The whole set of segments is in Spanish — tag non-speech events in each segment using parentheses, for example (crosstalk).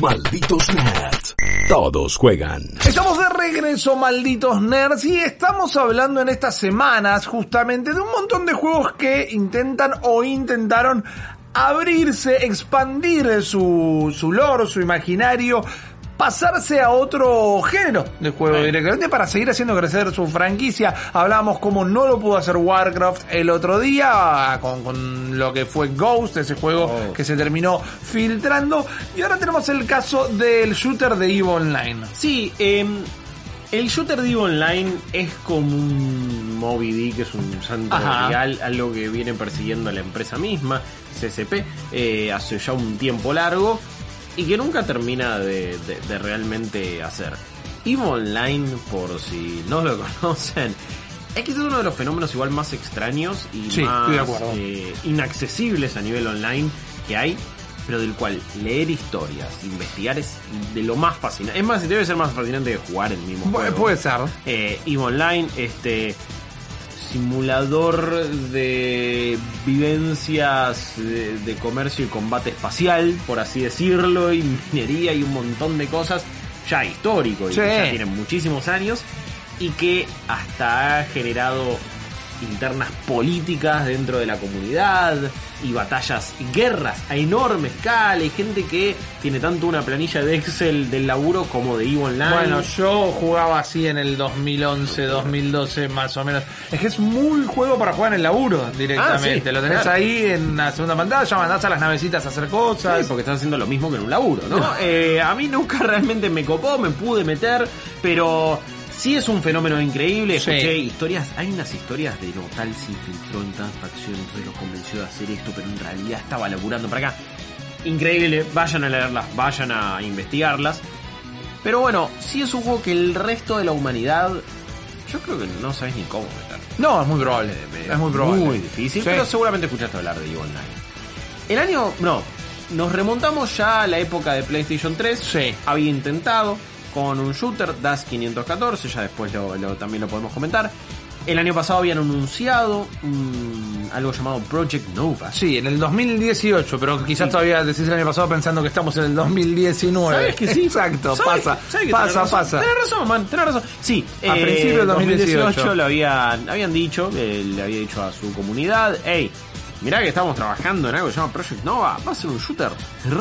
Malditos nerds. Todos juegan. Estamos de regreso, malditos nerds, y estamos hablando en estas semanas justamente de un montón de juegos que intentan o intentaron abrirse, expandir su, su lore, su imaginario, pasarse a otro género de juego directamente para seguir haciendo crecer su franquicia. Hablábamos como no lo pudo hacer Warcraft el otro día con, con lo que fue Ghost, ese juego Oh. que se terminó filtrando. Y ahora tenemos el caso del shooter de EVE Online. Sí, eh, el shooter de EVE Online es como un Moby Dick, es un santo real, algo que viene persiguiendo la empresa misma, CSP, eh, hace ya un tiempo largo y que nunca termina de, de- de realmente hacer. EVE Online, por si no lo (laughs) conocen, es que es uno de los fenómenos igual más extraños y Sí, más eh, inaccesibles a nivel online que hay, pero del cual leer historias, investigar es de lo más fascinante. Es más, debe ser más fascinante que jugar el mismo juego. Puede ser. Eh, Online, este simulador de vivencias de, de comercio y combate espacial, por así decirlo, y minería y un montón de cosas, ya histórico y que ya tiene muchísimos años, y que hasta ha generado internas políticas dentro de la comunidad y batallas y guerras a enorme escala y gente que tiene tanto una planilla de Excel del laburo como de EVE Online. Bueno, yo jugaba así en el 2011, 2012 más o menos. Es que es muy juego para jugar en el laburo directamente. Ah, sí, Lo tenés claro. ahí en la segunda pantalla, mandás a las navecitas a hacer cosas. Sí, porque estás haciendo lo mismo que en un laburo, ¿no? Eh, a mí nunca realmente me copó, me pude meter, pero sí es un fenómeno increíble. Sí. Escuché historias, hay unas historias de no, tal se infiltró en tal facción, entonces los convenció de hacer esto, pero en realidad estaba laburando para acá. Increíble, vayan a leerlas, vayan a investigarlas. Pero bueno, sí es un juego que el resto de la humanidad, yo creo que no sabes ni cómo meter. No, es muy probable. Es muy probable. Muy difícil, Sí. pero seguramente escuchaste hablar de EVE Online. El año, no, nos remontamos ya a la época de PlayStation 3. Sí. Había intentado con un shooter, DAS 514, ya después lo, lo- también lo podemos comentar. El año pasado habían anunciado un- algo llamado Project Nova. Sí, en el 2018, pero quizás todavía decís el año pasado pensando que estamos en el 2019. ¿Sabes que sí? Exacto, ¿Sabes- pasa, sabes pasa, tenés pasa. Tenés razón, man, tenés razón. Sí, A eh, principios del 2018 lo habían, habían dicho, eh, le había dicho a su comunidad, hey, mirá que estamos trabajando en algo que se llama Project Nova, va a ser un shooter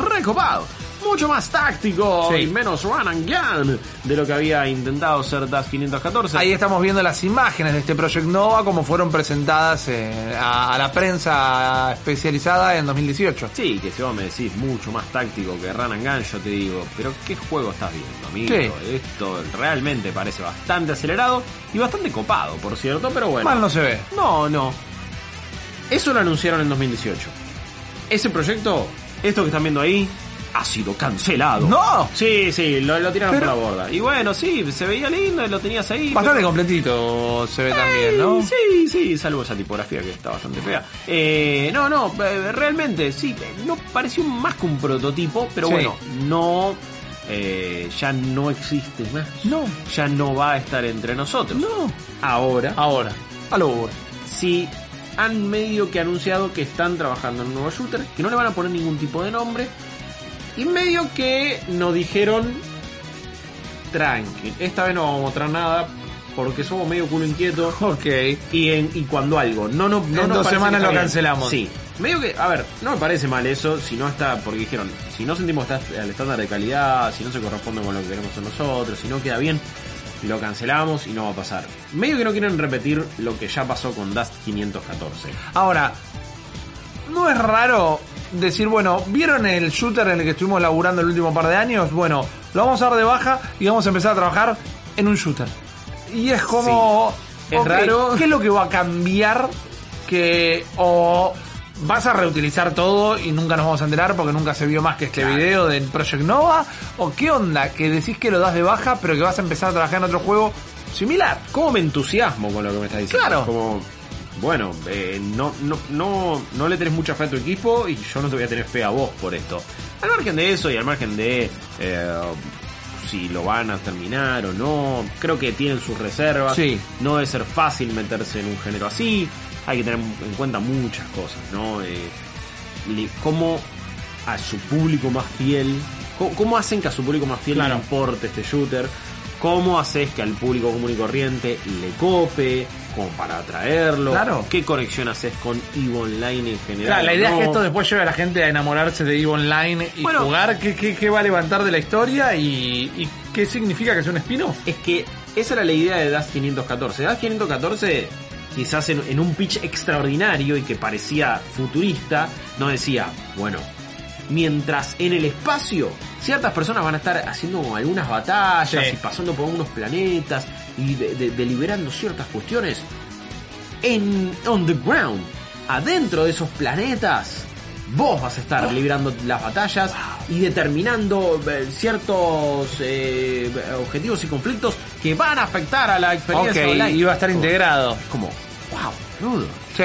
recopado, mucho más táctico Sí. y menos run and gun de lo que había intentado ser DAS 514. Ahí estamos viendo las imágenes de este Project Nova como fueron presentadas eh, a, a la prensa especializada en 2018. Sí, que si vos me decís mucho más táctico que Run and Gun, yo te digo, pero ¿qué juego estás viendo, amigo? Sí. Esto realmente parece bastante acelerado y bastante copado, por cierto, pero bueno. Mal no se ve. No, no. Eso lo anunciaron en 2018. Ese proyecto, esto que están viendo ahí, ha sido cancelado. ¡No! Sí, sí, lo, lo tiraron Pero- por la borda. Y bueno, sí, se veía lindo y lo tenías ahí. Bastante completito se ve también, ¿no? Sí, sí, salvo esa tipografía que está bastante fea. Eh, no, no, eh, realmente, sí, eh, no pareció más que un prototipo, pero Sí. bueno, no, eh, ya no existe más. No. Ya no va a estar entre nosotros. No. Ahora, Ahora, a lo ahora. sí han medio que anunciado que están trabajando en un nuevo shooter, que no le van a poner ningún tipo de nombre, y medio que nos dijeron, tranqui, esta vez no vamos a mostrar nada, porque somos medio culo inquieto. Ok. Y, en, y cuando algo no, no, no En nos dos semanas lo bien. cancelamos. Sí. Medio que, a ver, no me parece mal eso, si no está, porque dijeron, si no sentimos al estándar de calidad, si no se corresponde con lo que queremos nosotros, si no queda bien, lo cancelamos y no va a pasar. Medio que no quieren repetir lo que ya pasó con Dust 514. Ahora, ¿no es raro decir, bueno, ¿vieron el shooter en el que estuvimos laburando el último par de años? Bueno, lo vamos a dar de baja y vamos a empezar a trabajar en un shooter. Y es como... Es raro. ¿Qué es lo que va a cambiar que... o ¿Vas a reutilizar todo y nunca nos vamos a enterar porque nunca se vio más que este Claro. video del Project Nova? ¿O qué onda? Que decís que lo das de baja pero que vas a empezar a trabajar en otro juego similar. ¿Cómo me entusiasmo con lo que me estás diciendo? Claro. Como, bueno, eh, no, no, no, no le tenés mucha fe a tu equipo y yo no te voy a tener fe a vos por esto. Al margen de eso y al margen de eh, si lo van a terminar o no, creo que tienen sus reservas. Sí. No debe ser fácil meterse en un género así. Hay que tener en cuenta muchas cosas, ¿no? Eh, cómo a su público más fiel, cómo, cómo hacen que a su público más fiel Claro. le importe este shooter, cómo haces que al público común y corriente le cope, como para atraerlo, Claro. qué conexión haces con EVE Online en general. Claro, la idea ¿no? es que esto después lleve a la gente a enamorarse de EVE Online y Bueno. jugar qué, qué, qué va a levantar de la historia y, y qué significa que es un spin-off. Es que esa era la idea de DAS 514. DAS 514, quizás en, en un pitch extraordinario y que parecía futurista, no decía, bueno, mientras en el espacio ciertas personas van a estar haciendo algunas batallas Sí. y pasando por unos planetas y de- de- deliberando ciertas cuestiones, en on the ground, adentro de esos planetas, vos vas a estar librando las batallas y determinando eh, ciertos eh, objetivos y conflictos que van a afectar a la experiencia online. iba a estar integrado. Como, wow, boludo. Sí.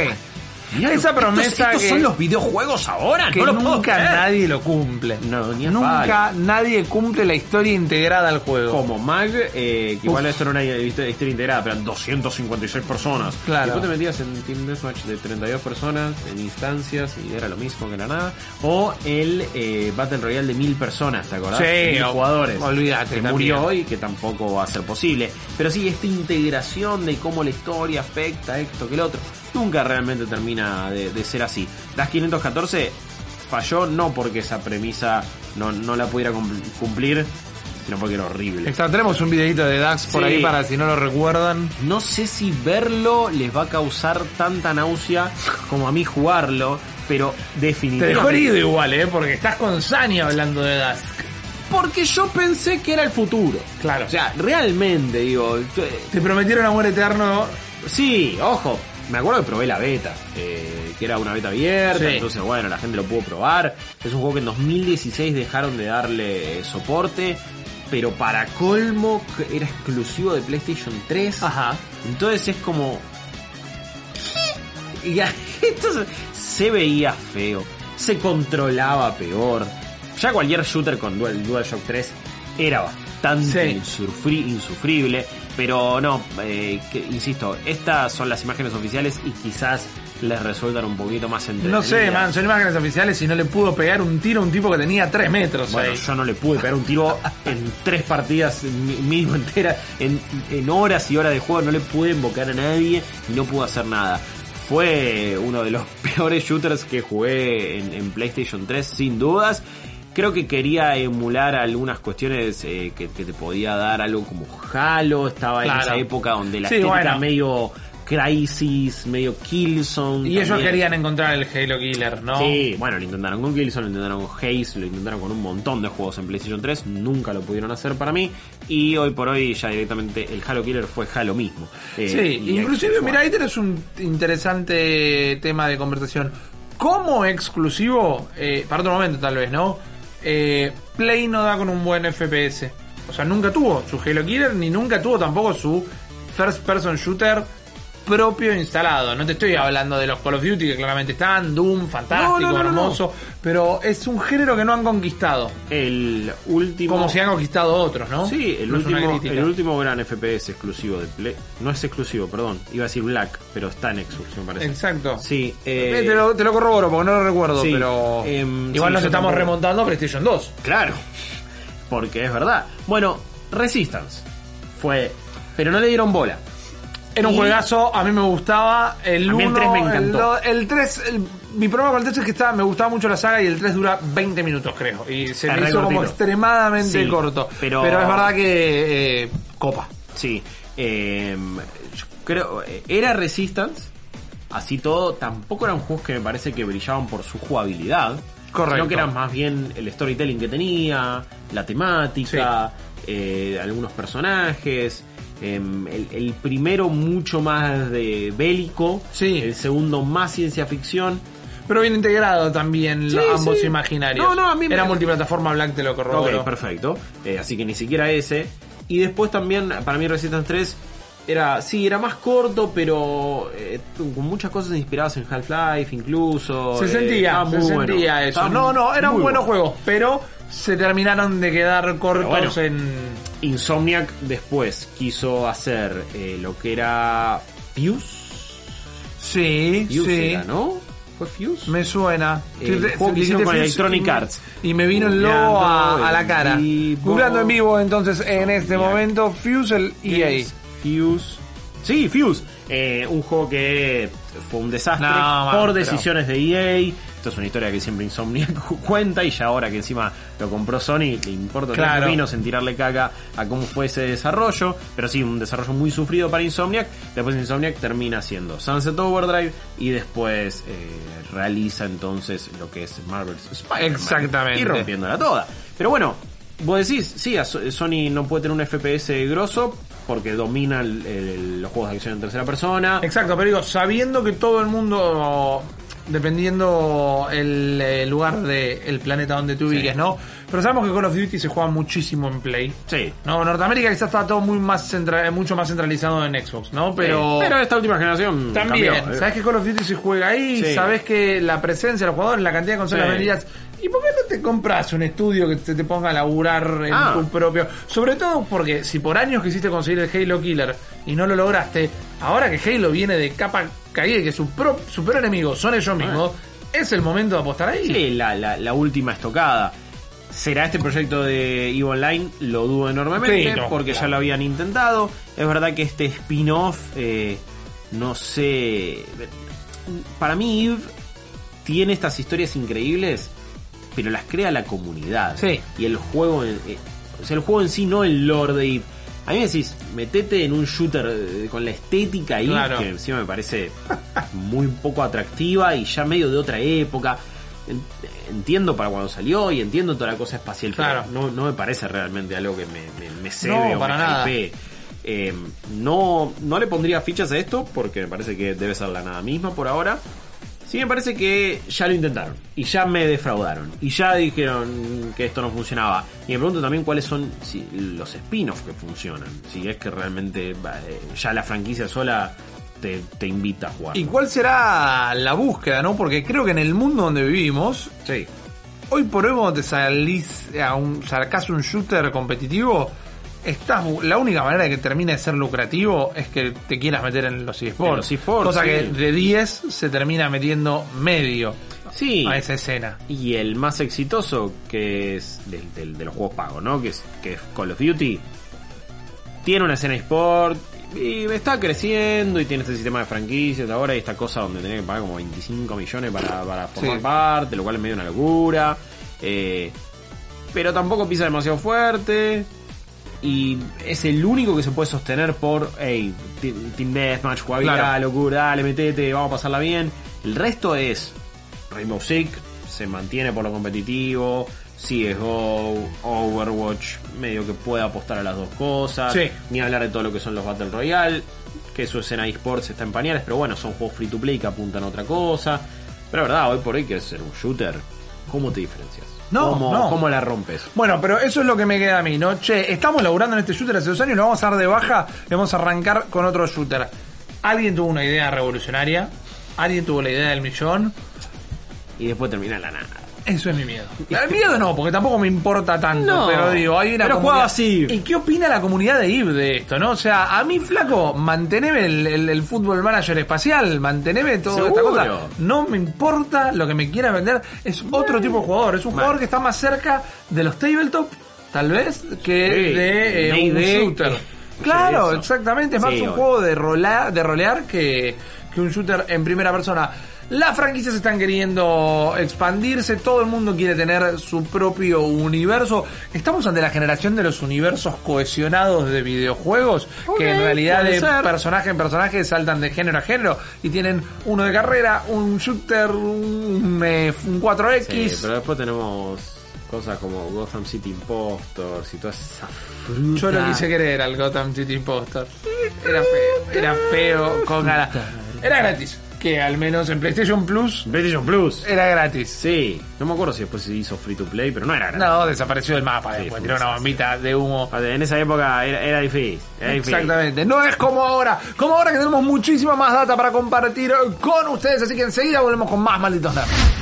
Esa estos- promesa estos que- son los videojuegos ahora, Que no lo puedo nunca nadie lo cumple. No, ni Nunca nadie cumple la historia integrada al juego. Como Mag, eh, que igual esto era una historia integrada, pero eran 256 personas. Claro. Después te metías en Team Deathmatch de 32 personas, en instancias, y era lo mismo que era nada. O el eh, Battle Royale de 1000 personas, ¿te acordás? Sí, mil o- jugadores. olvídate, Que murió hoy, que tampoco va a ser posible. Pero sí, esta integración de cómo la historia afecta esto que el otro, nunca realmente termina de, de ser así. Das 514 falló no porque esa premisa no, no la pudiera cum- cumplir, sino porque era horrible. Tenemos un videito de Dax por Sí. ahí para si no lo recuerdan. No sé si verlo les va a causar tanta náusea como a mí jugarlo, pero Te definitivamente. dejó herido igual, ¿eh? Porque estás con Sani hablando de Dax. Porque yo pensé que era el futuro. Claro. O sea, realmente, digo. Te prometieron amor eterno. Sí, ojo. Me acuerdo que probé la beta, eh, que era una beta abierta, Sí. entonces bueno, la gente lo pudo probar. Es un juego que en 2016 dejaron de darle eh, soporte, pero para colmo era exclusivo de PlayStation 3. Ajá. Entonces es como... ¿qué? Y (laughs) ya, entonces se veía feo, se controlaba peor. Ya cualquier shooter con Dual, DualShock 3 era bastante Sí. insufri- insufrible, pero no, eh, que- insisto, estas son las imágenes oficiales y quizás les resultan un poquito más No sé, entretenidas. man, son imágenes oficiales y no le pudo pegar un tiro a un tipo que tenía 3 metros. Bueno, ahí. yo no le pude pegar un tiro en tres partidas mi- mínimo enteras, en, en horas y horas de juego, no le pude invocar a nadie y no pude hacer nada. Fue uno de los (laughs) peores shooters que jugué en, en PlayStation 3, sin dudas. Creo que quería emular algunas cuestiones eh, que, que te podía dar algo como Halo, estaba en esa época donde la Sí, estética bueno. medio Crisis, medio Killzone. Y ellos querían encontrar el Halo Killer, ¿no? Sí, bueno, lo intentaron con Killzone, lo intentaron con Haze, lo intentaron con un montón de juegos en PlayStation 3, nunca lo pudieron hacer para mí y hoy por hoy ya directamente el Halo Killer fue Halo mismo. Eh, Sí, inclusive, mira, ahí tenés un interesante tema de conversación. Como exclusivo, eh, para otro momento tal vez, ¿no? Eh, Play no da con un buen FPS. O sea, nunca tuvo su Halo Killer, ni nunca tuvo tampoco su First Person Shooter propio instalado. No te estoy hablando de los Call of Duty que claramente están, Doom, fantástico, No, no, no, no, hermoso, pero es un género que no han conquistado. El último... Como si han conquistado otros, ¿no? Sí, el último, el último gran FPS exclusivo de Play. No es exclusivo, perdón. Iba a decir Black, pero está en Xbox, me parece. Exacto. Sí, Eh, eh, te, lo, te lo corroboro porque no lo recuerdo, sí, pero em, igual sí, nos estamos tampoco. remontando a PlayStation 2. Claro, porque es verdad. Bueno, Resistance fue... Pero no le dieron bola. Era un juegazo, a mí me gustaba. El A mí el 1, tres me encantó. El 3, mi problema con el 3 es que estaba, me gustaba mucho la saga y el 3 dura 20 minutos, creo. Y se me hizo como extremadamente Sí, corto. pero- es verdad que eh, copa. Sí, eh, yo creo, eh, era Resistance, así todo, tampoco eran juegos que me parece que brillaban por su jugabilidad, Correcto. sino que eran más bien el storytelling que tenía, la temática, eh, algunos personajes, eh, el, el primero mucho más de bélico, Sí. el segundo más ciencia ficción, pero bien integrado también Sí, lo- ambos sí. imaginarios. No, no, a mí me- Era multiplataforma Black, te lo corroboro. Ok, perfecto. Eh, así que ni siquiera ese. Y después también, para mí Resistance 3 era, sí, era más corto, pero eh, con muchas cosas inspiradas en Half-Life incluso. Se Eh, sentía, se muy bueno. sentía eso. No, no, eran muy buenos bueno. juegos, pero se terminaron de quedar cortos bueno. en... Insomniac después quiso hacer eh, lo que era Fuse. Sí, Fuse sí. era, ¿no? ¿Fue Fuse? Me suena. El juego que hicieron con Fuse Electronic y Arts. Y me vino el logo a, a la cara. Googleando en vivo, entonces, en este momento, Fuse el EA. Es Fuse. Sí, Fuse. Eh, un juego que fue un desastre No, man, por pero- decisiones de EA. Esto es una historia que siempre Insomniac (laughs) cuenta y ya ahora que encima lo compró Sony, le importa Claro. vinos en tirarle caca a cómo fue ese desarrollo. Pero sí, un desarrollo muy sufrido para Insomniac. Después Insomniac termina siendo Sunset Overdrive y después eh, realiza entonces lo que es Marvel's Spider-Man. Exactamente. Y rompiéndola toda. Pero bueno, vos decís, sí, Sony no puede tener un FPS grosso porque domina el- el- los juegos de acción en tercera persona. Exacto, pero digo, sabiendo que todo el mundo, dependiendo el, eh, lugar del planeta donde te ubiques, Sí. ¿no? Pero sabemos que Call of Duty se juega muchísimo en Play. Sí. No, Norteamérica quizás está todo muy más mucho más centralizado en Xbox, ¿no? Pero, Sí, pero esta última generación también, cambió. sabes que Call of Duty se juega ahí, Sí. sabes que la presencia de los jugadores, la cantidad de consolas vendidas. ¿Y por qué no te compras un estudio que te, te ponga a laburar en Ah. tu propio? Sobre todo porque si por años quisiste conseguir el Halo Killer y no lo lograste, ahora que Halo viene de capa caída y que su, pro, su peor enemigo son ellos mismos, es el momento de apostar ahí. Sí, la, la, la última estocada. ¿Será este proyecto de EVE Online? Lo dudo enormemente Sí, no, porque claro. ya lo habían intentado. Es verdad que este spin-off, eh, no sé. Para mí, EVE tiene estas historias increíbles, pero las crea la comunidad. Sí. Y el juego, en- eh, o sea, el juego en sí, no el lore de EVE. A mí me decís, metete en un shooter eh, con la estética ahí, Claro. que encima me parece muy poco atractiva y ya medio de otra época. En- Entiendo para cuando salió y entiendo toda la cosa espacial, Claro. pero no, no me parece realmente algo que me, me, me cebe No, o para me nada. Eh, no, no le pondría fichas a esto porque me parece que debe ser la nada misma por ahora. Sí me parece que ya lo intentaron y ya me defraudaron y ya dijeron que esto no funcionaba. Y me pregunto también cuáles son si, los spin-offs que funcionan. Si es que realmente eh, ya la franquicia sola te, te invita a jugar. ¿Y cuál será la búsqueda, no? Porque creo que en el mundo donde vivimos, Sí. hoy por hoy cuando te salís a un, sacás un shooter competitivo, estás, la única manera de que termine de ser lucrativo es que te quieras meter en los eSports. ESports, Cosa sí. que de 10 se termina metiendo medio Sí. a esa escena. Y el más exitoso, que es de, los juegos pagos, ¿no? Que es, que es Call of Duty. Tiene una escena sport y está creciendo y tiene este sistema de franquicias ahora y esta cosa donde tenés que pagar como 25 millones para, para formar Sí. parte, lo cual es medio una locura. Eh, pero tampoco pisa demasiado fuerte. Y es el único que se puede sostener por, hey, Team Deathmatch, jugabilidad, Claro. locura, dale, metete, vamos a pasarla bien. El resto es Rainbow Six, se mantiene por lo competitivo, CSGO, Overwatch, medio que puede apostar a las dos cosas. Sí. Ni hablar de todo lo que son los Battle Royale, que su escena eSports está en pañales, pero bueno, son juegos free to play que apuntan a otra cosa. Pero la verdad, hoy por hoy que es ser un shooter, ¿cómo te diferencias? No, ¿Cómo, no. ¿Cómo la rompes? Bueno, pero eso es lo que me queda a mí, ¿no? Che, estamos laburando en este shooter hace dos años, lo vamos a dar de baja y vamos a arrancar con otro shooter. Alguien tuvo una idea revolucionaria, alguien tuvo la idea del millón, Y después termina la nada. Eso es mi miedo. El miedo no, porque tampoco me importa tanto. No, pero digo, hay una pero jugaba así. ¿Y qué opina la comunidad de IB de esto, no? O sea, a mí, flaco, manteneme el, el, el fútbol manager espacial, manteneme toda esta cosa. No me importa lo que me quiera vender. Es otro tipo de jugador. Es un jugador que está más cerca de los tabletop, tal vez, que Sí, de eh, un shooter. Claro, exactamente. Es más Sí, un juego de, rola- de rolear que, que un shooter en primera persona. Las franquicias están queriendo expandirse, todo el mundo quiere tener su propio universo. Estamos ante la generación de los universos cohesionados de videojuegos, que en realidad de ser. personaje en personaje saltan de género a género y tienen uno de carrera, un shooter, un, eh, un 4X. Sí, pero después tenemos cosas como Gotham City Impostors y toda esa fruta. Yo lo quise querer al Gotham City Impostor. Era feo, era feo, con ganas. Era gratis. Que al menos en PlayStation Plus PlayStation Plus. era gratis. Sí, no me acuerdo si después se hizo free to play, pero no era gratis. No, desapareció del mapa Sí, después, fue tiró un una bombita de humo. En esa época era, era difícil. Era difícil. Exactamente, no es como ahora, como ahora que tenemos muchísima más data para compartir con ustedes, así que enseguida volvemos con más malditos nerds.